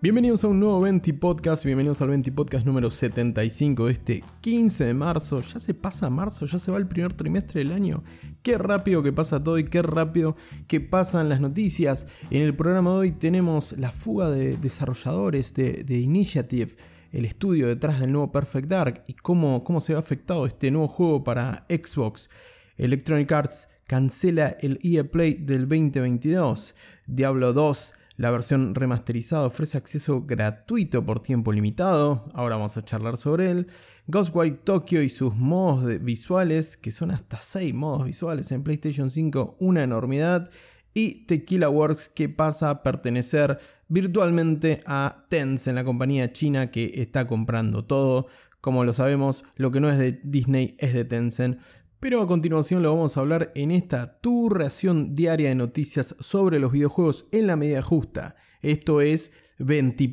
Bienvenidos a un nuevo 20 Podcast, bienvenidos al 20 Podcast número 75 de este 15 de marzo. Ya se pasa marzo, ya se va el primer trimestre del año. Qué rápido que pasa todo y qué rápido que pasan las noticias. En el programa de hoy tenemos la fuga de desarrolladores de, Initiative, el estudio detrás del nuevo Perfect Dark y cómo, cómo se ha afectado este nuevo juego para Xbox. Electronic Arts cancela el EA Play del 2022. Diablo 2 la versión remasterizada ofrece acceso gratuito por tiempo limitado, ahora vamos a charlar sobre él. Ghostwire Tokyo y sus modos visuales, que son hasta 6 modos visuales en PlayStation 5, una enormidad. Y Tequila Works, que pasa a pertenecer virtualmente a Tencent, la compañía china que está comprando todo. Como lo sabemos, lo que no es de Disney es de Tencent. Pero a continuación lo vamos a hablar en esta tu reacción diaria de noticias sobre los videojuegos en la medida justa. Esto es 20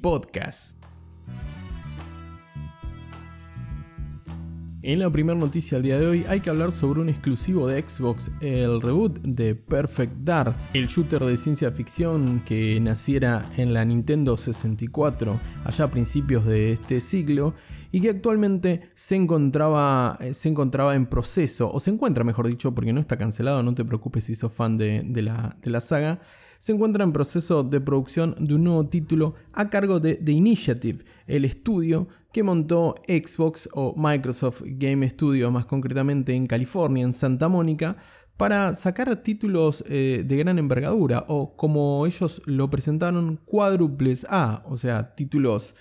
En la primera noticia del día de hoy hay que hablar sobre un exclusivo de Xbox, el reboot de Perfect Dark, el shooter de ciencia ficción que naciera en la Nintendo 64 allá a principios de este siglo y que actualmente se encontraba, eh, se encontraba en proceso, o se encuentra mejor dicho, porque no está cancelado, no te preocupes si sos fan de, la, de la saga, se encuentra en proceso de producción de un nuevo título a cargo de The Initiative, el estudio que montó Xbox o Microsoft Game Studios, más concretamente en California, en Santa Mónica, para sacar títulos eh, de gran envergadura o como ellos lo presentaron cuádruples A, o sea, títulos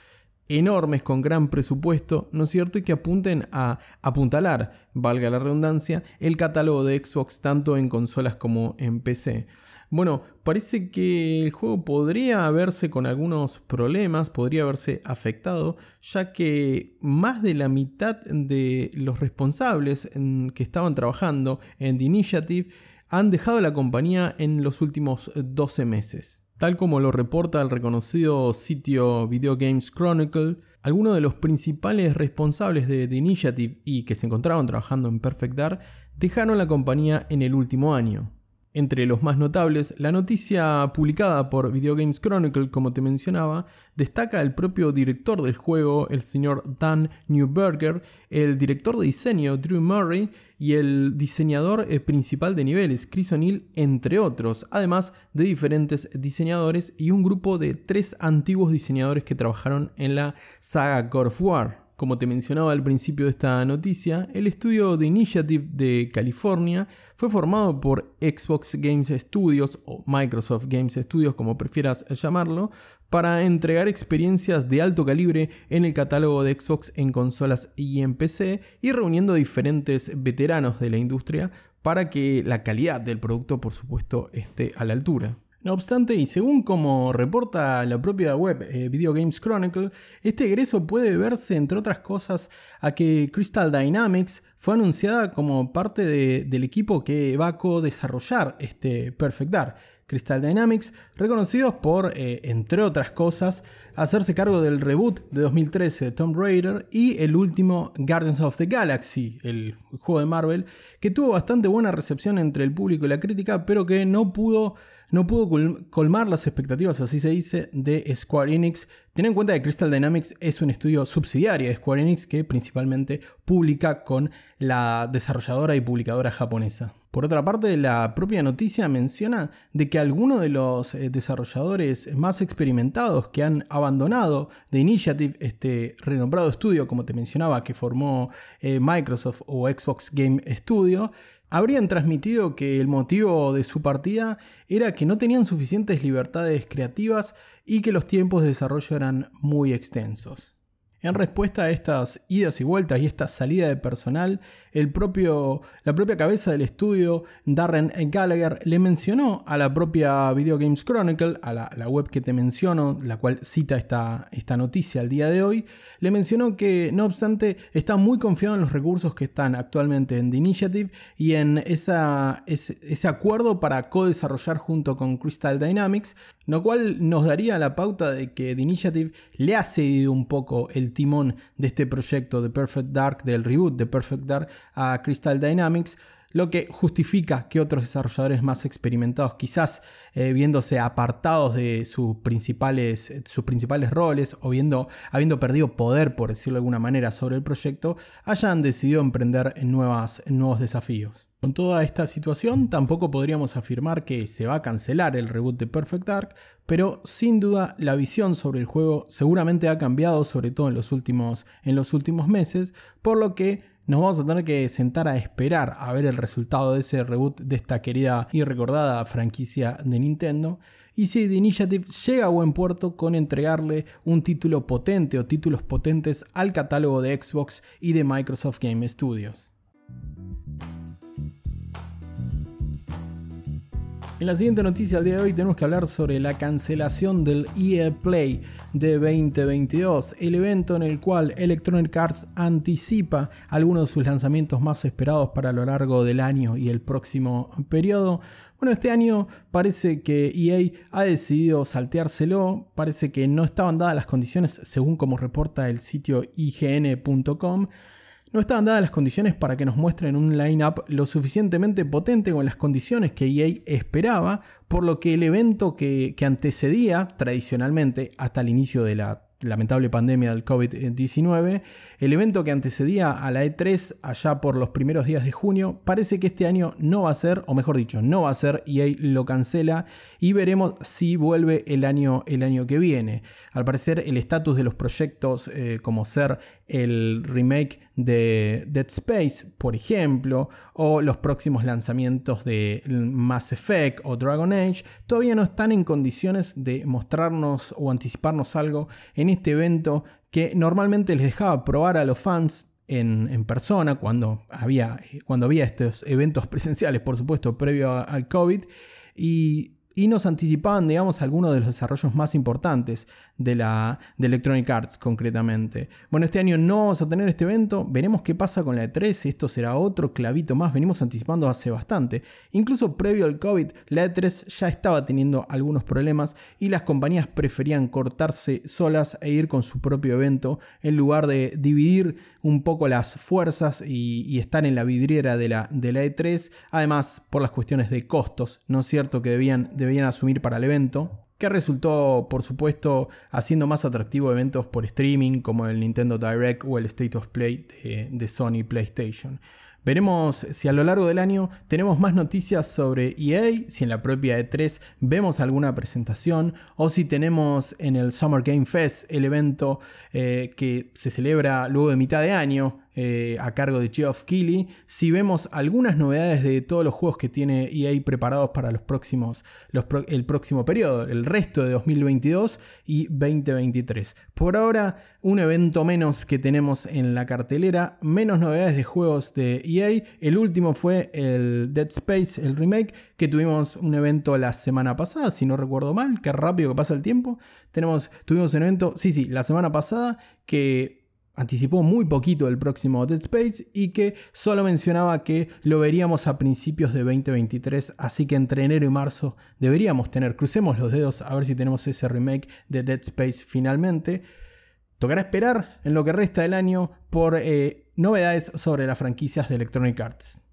enormes con gran presupuesto, ¿no es cierto? Y que apunten a apuntalar, valga la redundancia, el catálogo de Xbox tanto en consolas como en PC. Bueno, parece que el juego podría haberse con algunos problemas, podría haberse afectado, ya que más de la mitad de los responsables que estaban trabajando en The Initiative han dejado la compañía en los últimos 12 meses. Tal como lo reporta el reconocido sitio Video Games Chronicle, algunos de los principales responsables de The Initiative y que se encontraban trabajando en Perfect Dark dejaron la compañía en el último año. Entre los más notables, la noticia publicada por Video Games Chronicle, como te mencionaba, destaca el propio director del juego, el señor Dan Newberger, el director de diseño, Drew Murray, y el diseñador eh, principal de niveles, Chris O'Neill, entre otros, además de diferentes diseñadores y un grupo de tres antiguos diseñadores que trabajaron en la saga God of War. Como te mencionaba al principio de esta noticia, el estudio de Initiative de California fue formado por Xbox Games Studios o Microsoft Games Studios como prefieras llamarlo, para entregar experiencias de alto calibre en el catálogo de Xbox en consolas y en PC y reuniendo diferentes veteranos de la industria para que la calidad del producto por supuesto esté a la altura. No obstante, y según como reporta la propia web eh, Video Games Chronicle, este egreso puede verse, entre otras cosas, a que Crystal Dynamics fue anunciada como parte del equipo que va a co-desarrollar este Perfect Dark. Crystal Dynamics, reconocidos por, eh, entre otras cosas, hacerse cargo del reboot de 2013 de Tomb Raider y el último Guardians of the Galaxy, el juego de Marvel, que tuvo bastante buena recepción entre el público y la crítica, pero que no pudo no pudo colmar las expectativas, así se dice, de Square Enix. Ten en cuenta que Crystal Dynamics es un estudio subsidiario de Square Enix que principalmente publica con la desarrolladora y publicadora japonesa. Por otra parte, la propia noticia menciona de que algunos de los eh, desarrolladores más experimentados que han abandonado The Initiative, este renombrado estudio, como te mencionaba, que formó eh, Microsoft o Xbox Game Studio, habrían transmitido que el motivo de su partida era que no tenían suficientes libertades creativas y que los tiempos de desarrollo eran muy extensos. En respuesta a estas idas y vueltas y esta salida de personal, el propio, la propia cabeza del estudio, Darren Gallagher, le mencionó a la propia Video Games Chronicle, a la, web que te menciono, la cual cita esta, esta noticia al día de hoy, le mencionó que no obstante está muy confiado en los recursos que están actualmente en The Initiative y en ese, ese acuerdo para co-desarrollar junto con Crystal Dynamics lo cual nos daría la pauta de que The Initiative le ha cedido un poco el timón de este proyecto de Perfect Dark, del reboot de Perfect Dark a Crystal Dynamics, lo que justifica que otros desarrolladores más experimentados, quizás eh, viéndose apartados de sus principales, sus principales roles o viendo, habiendo perdido poder, por decirlo de alguna manera, sobre el proyecto, hayan decidido emprender nuevos desafíos. Con toda esta situación, tampoco podríamos afirmar que se va a cancelar el reboot de Perfect Dark, pero sin duda la visión sobre el juego seguramente ha cambiado, sobre todo en los últimos, en los últimos meses, por lo que nos vamos a tener que sentar a esperar a ver el resultado de ese reboot de esta querida y recordada franquicia de Nintendo y si The Initiative llega a buen puerto con entregarle un título potente o títulos potentes al catálogo de Xbox y de Microsoft Game Studios. En la siguiente noticia del día de hoy tenemos que hablar sobre la cancelación del EA Play de 2022, el evento en el cual Electronic Arts anticipa algunos de sus lanzamientos más esperados para lo largo del año y el próximo periodo. Bueno, este año parece que EA ha decidido salteárselo, parece que no estaban dadas las condiciones según como reporta el sitio ign.com no estaban dadas las condiciones para que nos muestren un line-up lo suficientemente potente con las condiciones que EA esperaba, por lo que el evento que, que antecedía tradicionalmente hasta el inicio de la lamentable pandemia del COVID-19, el evento que antecedía a la E3 allá por los primeros días de junio, parece que este año no va a ser, o mejor dicho, no va a ser, ahí lo cancela y veremos si vuelve el año, el año que viene. Al parecer el estatus de los proyectos eh, como ser el remake de Dead Space, por ejemplo, o los próximos lanzamientos de Mass Effect o Dragon Age, todavía no están en condiciones de mostrarnos o anticiparnos algo en este evento que normalmente les dejaba probar a los fans en, persona cuando había, cuando había estos eventos presenciales, por supuesto, previo al COVID. Y y nos anticipaban, digamos, algunos de los desarrollos más importantes de, la, de Electronic Arts concretamente. Bueno, este año no vamos a tener este evento, veremos qué pasa con la E3, esto será otro clavito más, venimos anticipando hace bastante. Incluso previo al COVID, la E3 ya estaba teniendo algunos problemas y las compañías preferían cortarse solas e ir con su propio evento en lugar de dividir un poco las fuerzas y, estar en la vidriera de la, de la E3, además por las cuestiones de costos, ¿no es cierto? Que debían debían asumir para el evento, que resultó por supuesto haciendo más atractivo eventos por streaming como el Nintendo Direct o el State of Play de, Sony PlayStation. Veremos si a lo largo del año tenemos más noticias sobre EA, si en la propia E3 vemos alguna presentación o si tenemos en el Summer Game Fest el evento eh, que se celebra luego de mitad de año eh, a cargo de Geoff Keighley, si vemos algunas novedades de todos los juegos que tiene EA preparados para los próximos, el próximo periodo, el resto de 2022 y 2023. Por ahora, un evento menos que tenemos en la cartelera, menos novedades de juegos de EA. El último fue el Dead Space, el remake, que tuvimos un evento la semana pasada, si no recuerdo mal, qué rápido que pasa el tiempo. Tenemos, tuvimos un evento, sí, sí, la semana pasada que anticipó muy poquito el próximo Dead Space y que solo mencionaba que lo veríamos a principios de 2023, así que entre enero y marzo deberíamos tener, crucemos los dedos a ver si tenemos ese remake de Dead Space finalmente. Tocará esperar en lo que resta del año por eh, novedades sobre las franquicias de Electronic Arts.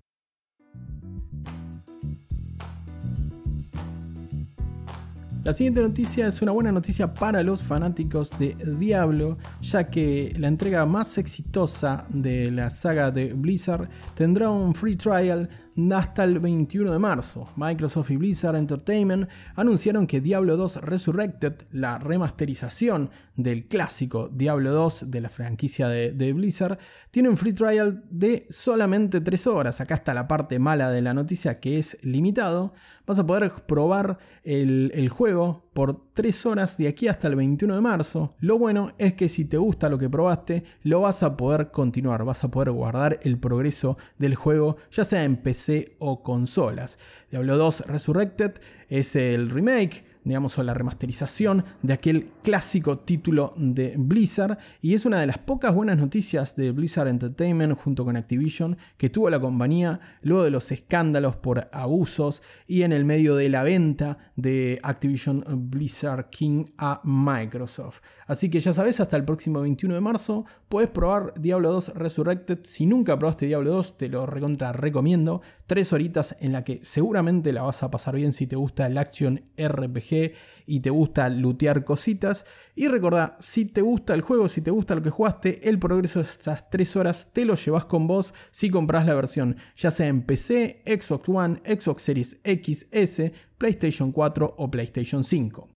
La siguiente noticia es una buena noticia para los fanáticos de Diablo, ya que la entrega más exitosa de la saga de Blizzard tendrá un free trial hasta el 21 de marzo. Microsoft y Blizzard Entertainment anunciaron que Diablo 2 Resurrected, la remasterización del clásico Diablo 2 de la franquicia de, Blizzard, tiene un free trial de solamente 3 horas. Acá está la parte mala de la noticia que es limitado vas a poder probar el, juego por 3 horas de aquí hasta el 21 de marzo. Lo bueno es que si te gusta lo que probaste, lo vas a poder continuar, vas a poder guardar el progreso del juego, ya sea en PC o consolas. Diablo 2 Resurrected es el remake digamos, o la remasterización de aquel clásico título de Blizzard. Y es una de las pocas buenas noticias de Blizzard Entertainment junto con Activision que tuvo la compañía luego de los escándalos por abusos y en el medio de la venta de Activision Blizzard King a Microsoft. Así que ya sabes, hasta el próximo 21 de marzo puedes probar Diablo 2 Resurrected. Si nunca probaste Diablo 2, te lo recontra recomiendo. Tres horitas en la que seguramente la vas a pasar bien si te gusta el action RPG y te gusta lootear cositas. Y recordá, si te gusta el juego, si te gusta lo que jugaste, el progreso de estas tres horas te lo llevas con vos si compras la versión, ya sea en PC, Xbox One, Xbox Series X, S, PlayStation 4 o PlayStation 5.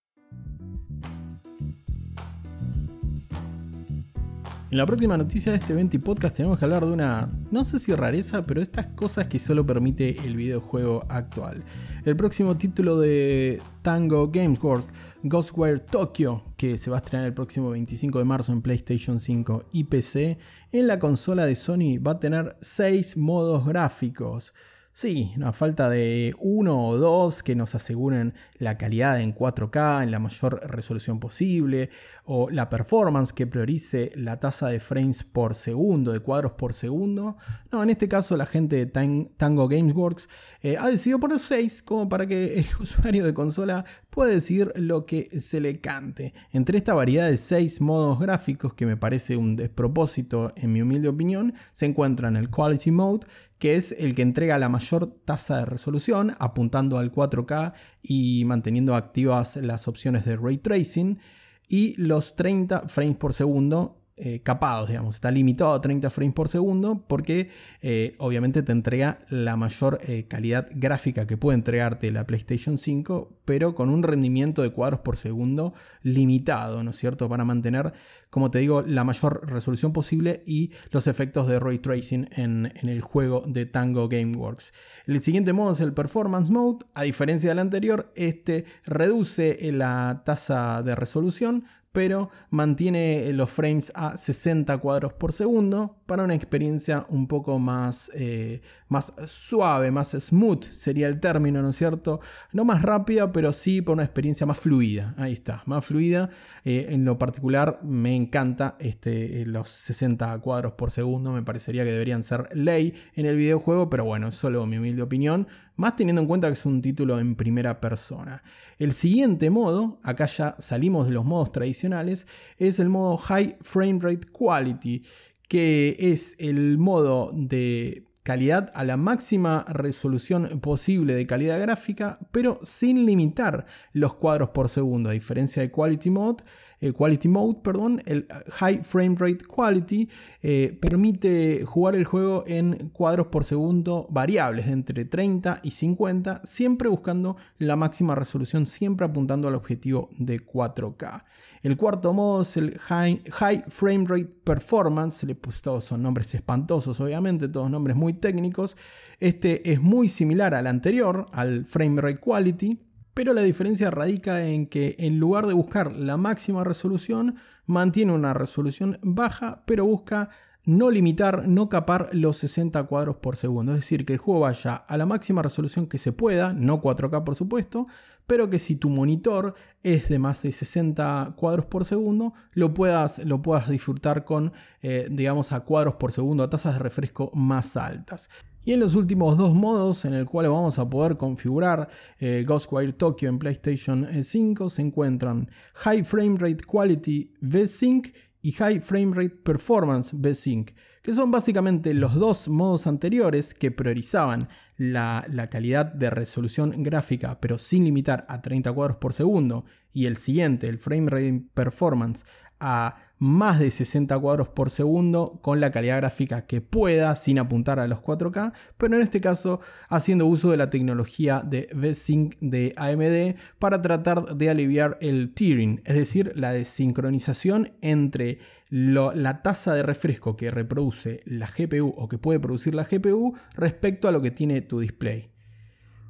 En la próxima noticia de este 20 podcast tenemos que hablar de una, no sé si rareza, pero estas cosas que solo permite el videojuego actual. El próximo título de Tango Games Works, Ghostwire Tokyo, que se va a estrenar el próximo 25 de marzo en PlayStation 5 y PC, en la consola de Sony va a tener 6 modos gráficos. Sí, una falta de uno o dos que nos aseguren la calidad en 4K en la mayor resolución posible, o la performance que priorice la tasa de frames por segundo, de cuadros por segundo. No, en este caso la gente de Tango Gamesworks eh, ha decidido poner 6 como para que el usuario de consola pueda decir lo que se le cante. Entre esta variedad de 6 modos gráficos, que me parece un despropósito en mi humilde opinión, se encuentran el Quality Mode, que es el que entrega la mayor tasa de resolución, apuntando al 4K y manteniendo activas las opciones de ray tracing, y los 30 frames por segundo eh, capados, digamos, está limitado a 30 frames por segundo porque eh, obviamente te entrega la mayor eh, calidad gráfica que puede entregarte la PlayStation 5, pero con un rendimiento de cuadros por segundo limitado, ¿no es cierto? Para mantener, como te digo, la mayor resolución posible y los efectos de ray tracing en, en el juego de Tango Gameworks. El siguiente modo es el Performance Mode, a diferencia del anterior, este reduce la tasa de resolución pero mantiene los frames a 60 cuadros por segundo para una experiencia un poco más, eh, más suave, más smooth sería el término, ¿no es cierto? No más rápida, pero sí por una experiencia más fluida. Ahí está, más fluida. Eh, en lo particular me encanta este, eh, los 60 cuadros por segundo, me parecería que deberían ser ley en el videojuego, pero bueno, es solo mi humilde opinión más teniendo en cuenta que es un título en primera persona. El siguiente modo, acá ya salimos de los modos tradicionales, es el modo High Frame Rate Quality, que es el modo de calidad a la máxima resolución posible de calidad gráfica, pero sin limitar los cuadros por segundo, a diferencia de Quality Mode el Quality Mode, perdón, el High Frame Rate Quality, eh, permite jugar el juego en cuadros por segundo variables entre 30 y 50, siempre buscando la máxima resolución, siempre apuntando al objetivo de 4K. El cuarto modo es el High, high Frame Rate Performance, todos son nombres espantosos, obviamente, todos nombres muy técnicos. Este es muy similar al anterior, al Frame Rate Quality, pero la diferencia radica en que en lugar de buscar la máxima resolución, mantiene una resolución baja, pero busca no limitar, no capar los 60 cuadros por segundo. Es decir, que el juego vaya a la máxima resolución que se pueda, no 4K por supuesto, pero que si tu monitor es de más de 60 cuadros por segundo, lo puedas, lo puedas disfrutar con, eh, digamos, a cuadros por segundo, a tasas de refresco más altas. Y en los últimos dos modos en el cual vamos a poder configurar eh, Ghostwire Tokyo en PlayStation 5 se encuentran High Frame Rate Quality V-Sync y High Frame Rate Performance V-Sync, que son básicamente los dos modos anteriores que priorizaban la, la, calidad de resolución gráfica pero sin limitar a 30 cuadros por segundo y el siguiente, el Frame Rate Performance, a más de 60 cuadros por segundo con la calidad gráfica que pueda sin apuntar a los 4K, pero en este caso haciendo uso de la tecnología de V-Sync de AMD para tratar de aliviar el tearing, es decir, la desincronización entre la tasa de refresco que reproduce la GPU o que puede producir la GPU respecto a lo que tiene tu display.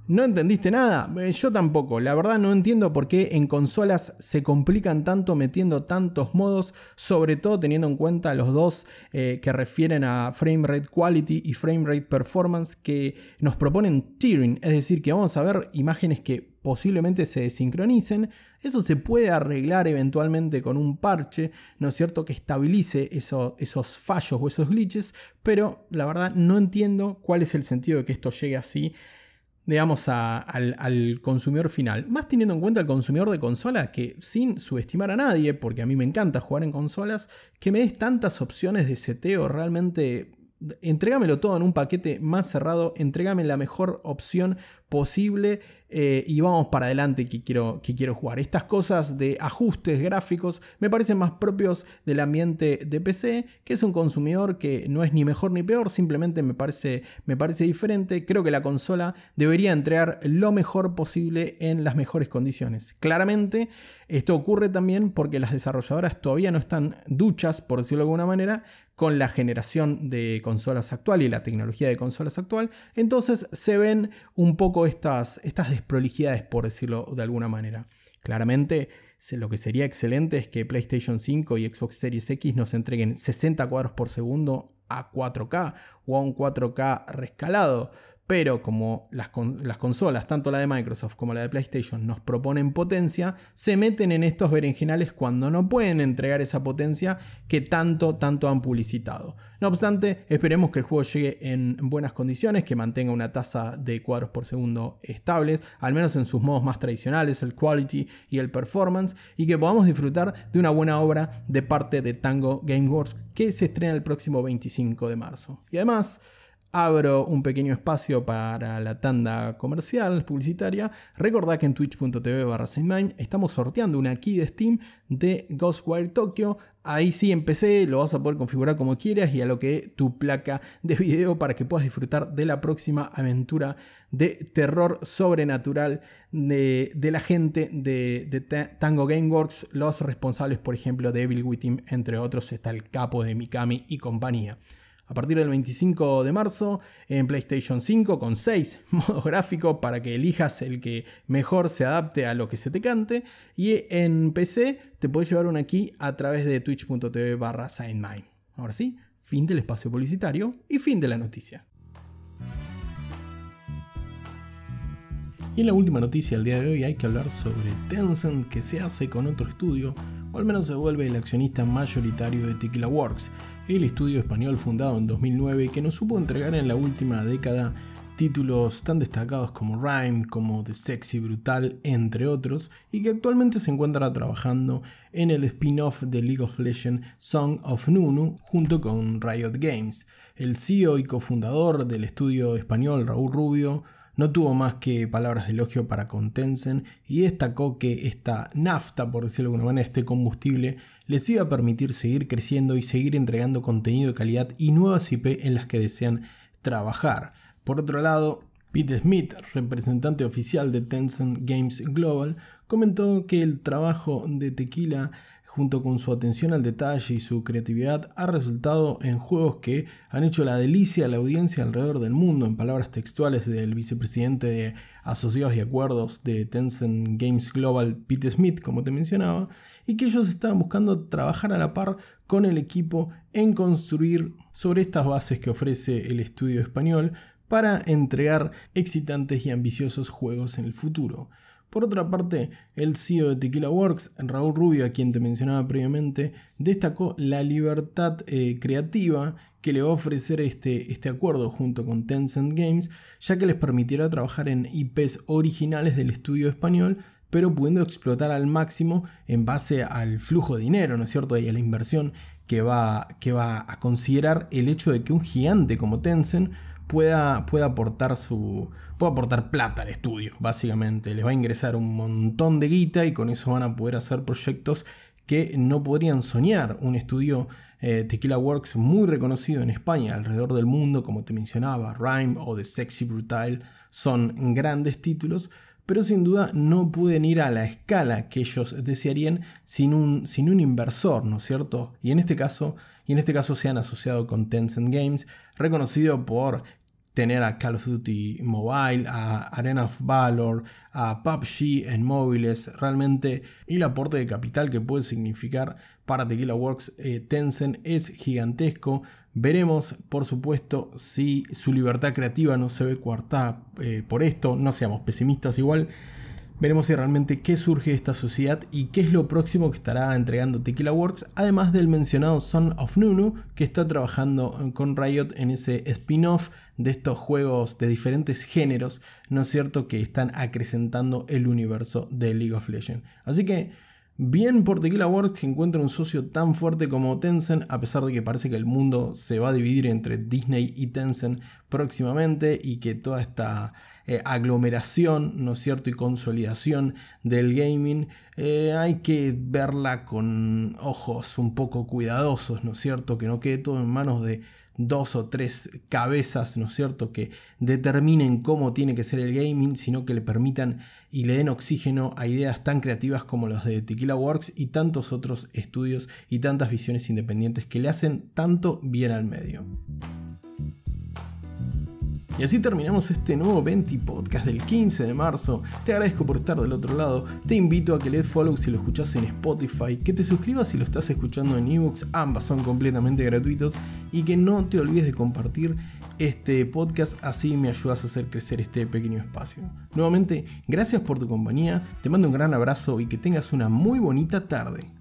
¿No entendiste nada? Eh, yo tampoco. La verdad no entiendo por qué en consolas se complican tanto metiendo tantos modos, sobre todo teniendo en cuenta los dos eh, que refieren a frame rate quality y frame rate performance que nos proponen tearing, es decir, que vamos a ver imágenes que posiblemente se desincronicen. Eso se puede arreglar eventualmente con un parche, ¿no es cierto?, que estabilice esos fallos o esos glitches, pero la verdad no entiendo cuál es el sentido de que esto llegue así digamos, al, consumidor final. Más teniendo en cuenta al consumidor de consola que sin subestimar a nadie, porque a mí me encanta jugar en consolas, que me des tantas opciones de seteo realmente Entrégamelo todo en un paquete más cerrado, entrégame la mejor opción posible eh, y vamos para adelante que quiero, que quiero jugar. Estas cosas de ajustes gráficos me parecen más propios del ambiente de PC, que es un consumidor que no es ni mejor ni peor, simplemente me parece, me parece diferente. Creo que la consola debería entregar lo mejor posible en las mejores condiciones. Claramente, esto ocurre también porque las desarrolladoras todavía no están duchas, por decirlo de alguna manera, con la generación de consolas actual y la tecnología de consolas actual, entonces se ven un poco estas, desprolijidades, por decirlo de alguna manera. Claramente, lo que sería excelente es que PlayStation 5 y Xbox Series X nos entreguen 60 cuadros por segundo a 4K o a un 4K rescalado, pero como las, las, consolas, tanto la de Microsoft como la de PlayStation, nos proponen potencia, se meten en estos berenjenales cuando no pueden entregar esa potencia que tanto, tanto han publicitado. No obstante, esperemos que el juego llegue en buenas condiciones, que mantenga una tasa de cuadros por segundo estables, al menos en sus modos más tradicionales, el quality y el performance, y que podamos disfrutar de una buena obra de parte de Tango Gameworks que se estrena el próximo 25 de marzo. Y además, abro un pequeño espacio para la tanda comercial publicitaria. Recordad que en twitch.tv barra estamos sorteando una key de Steam de Ghostwire Tokyo. Ahí sí empecé, lo vas a poder configurar como quieras y a lo que tu placa de video para que puedas disfrutar de la próxima aventura de terror sobrenatural de, la gente de, de, Tango Gameworks, los responsables por ejemplo de Evil Within, entre otros está el capo de Mikami y compañía a partir del 25 de marzo en PlayStation 5 con 6 modos gráficos para que elijas el que mejor se adapte a lo que se te cante. Y en PC te puedes llevar una key a través de twitch.tv barra Ahora sí, fin del espacio publicitario y fin de la noticia. Y en la última noticia del día de hoy hay que hablar sobre Tencent que se hace con otro estudio, o al menos se vuelve el accionista mayoritario de Tequila Works, el estudio español fundado en 2009 que nos supo entregar en la última década títulos tan destacados como Rhyme, como The Sexy Brutal, entre otros, y que actualmente se encuentra trabajando en el spin-off de League of Legends Song of Nunu junto con Riot Games. El CEO y cofundador del estudio español Raúl Rubio no tuvo más que palabras de elogio para con Tencent y destacó que esta nafta, por decirlo de alguna manera, este combustible, les iba a permitir seguir creciendo y seguir entregando contenido de calidad y nuevas IP en las que desean trabajar. Por otro lado, Pete Smith, representante oficial de Tencent Games Global, comentó que el trabajo de Tequila junto con su atención al detalle y su creatividad, ha resultado en juegos que han hecho la delicia a la audiencia alrededor del mundo, en palabras textuales del vicepresidente de Asociados y Acuerdos de Tencent Games Global, Pete Smith, como te mencionaba, y que ellos estaban buscando trabajar a la par con el equipo en construir sobre estas bases que ofrece el estudio español para entregar excitantes y ambiciosos juegos en el futuro. Por otra parte, el CEO de Tequila Works, Raúl Rubio, a quien te mencionaba previamente, destacó la libertad eh, creativa que le va a ofrecer este, este acuerdo junto con Tencent Games, ya que les permitirá trabajar en IPs originales del estudio español, pero pudiendo explotar al máximo en base al flujo de dinero, ¿no es cierto? Y a la inversión que va, que va a considerar el hecho de que un gigante como Tencent pueda, aportar su. pueda aportar plata al estudio, básicamente. Les va a ingresar un montón de guita y con eso van a poder hacer proyectos que no podrían soñar. Un estudio eh, Tequila Works muy reconocido en España, alrededor del mundo, como te mencionaba, Rhyme o The Sexy Brutal, son grandes títulos, pero sin duda no pueden ir a la escala que ellos desearían sin un, sin un inversor, ¿no es cierto? Y en este caso y en este caso se han asociado con Tencent Games, reconocido por tener a Call of Duty Mobile, a Arena of Valor, a PUBG en móviles, realmente el aporte de capital que puede significar para Tequila Works eh, Tencent es gigantesco. Veremos, por supuesto, si su libertad creativa no se ve coartada eh, por esto, no seamos pesimistas igual. Veremos si realmente qué surge de esta sociedad y qué es lo próximo que estará entregando Tequila Works, además del mencionado Son of Nunu, que está trabajando con Riot en ese spin-off de estos juegos de diferentes géneros, ¿no es cierto?, que están acrecentando el universo de League of Legends. Así que Bien por Tequila Works que encuentra un socio tan fuerte como Tencent, a pesar de que parece que el mundo se va a dividir entre Disney y Tencent próximamente y que toda esta eh, aglomeración, ¿no es cierto?, y consolidación del gaming, eh, hay que verla con ojos un poco cuidadosos, ¿no es cierto?, que no quede todo en manos de dos o tres cabezas, ¿no es cierto?, que determinen cómo tiene que ser el gaming, sino que le permitan y le den oxígeno a ideas tan creativas como los de Tequila Works y tantos otros estudios y tantas visiones independientes que le hacen tanto bien al medio. Y así terminamos este nuevo 20 podcast del 15 de marzo. Te agradezco por estar del otro lado. Te invito a que le des follow si lo escuchas en Spotify, que te suscribas si lo estás escuchando en ebooks, ambas son completamente gratuitos, y que no te olvides de compartir este podcast, así me ayudas a hacer crecer este pequeño espacio. Nuevamente, gracias por tu compañía, te mando un gran abrazo y que tengas una muy bonita tarde.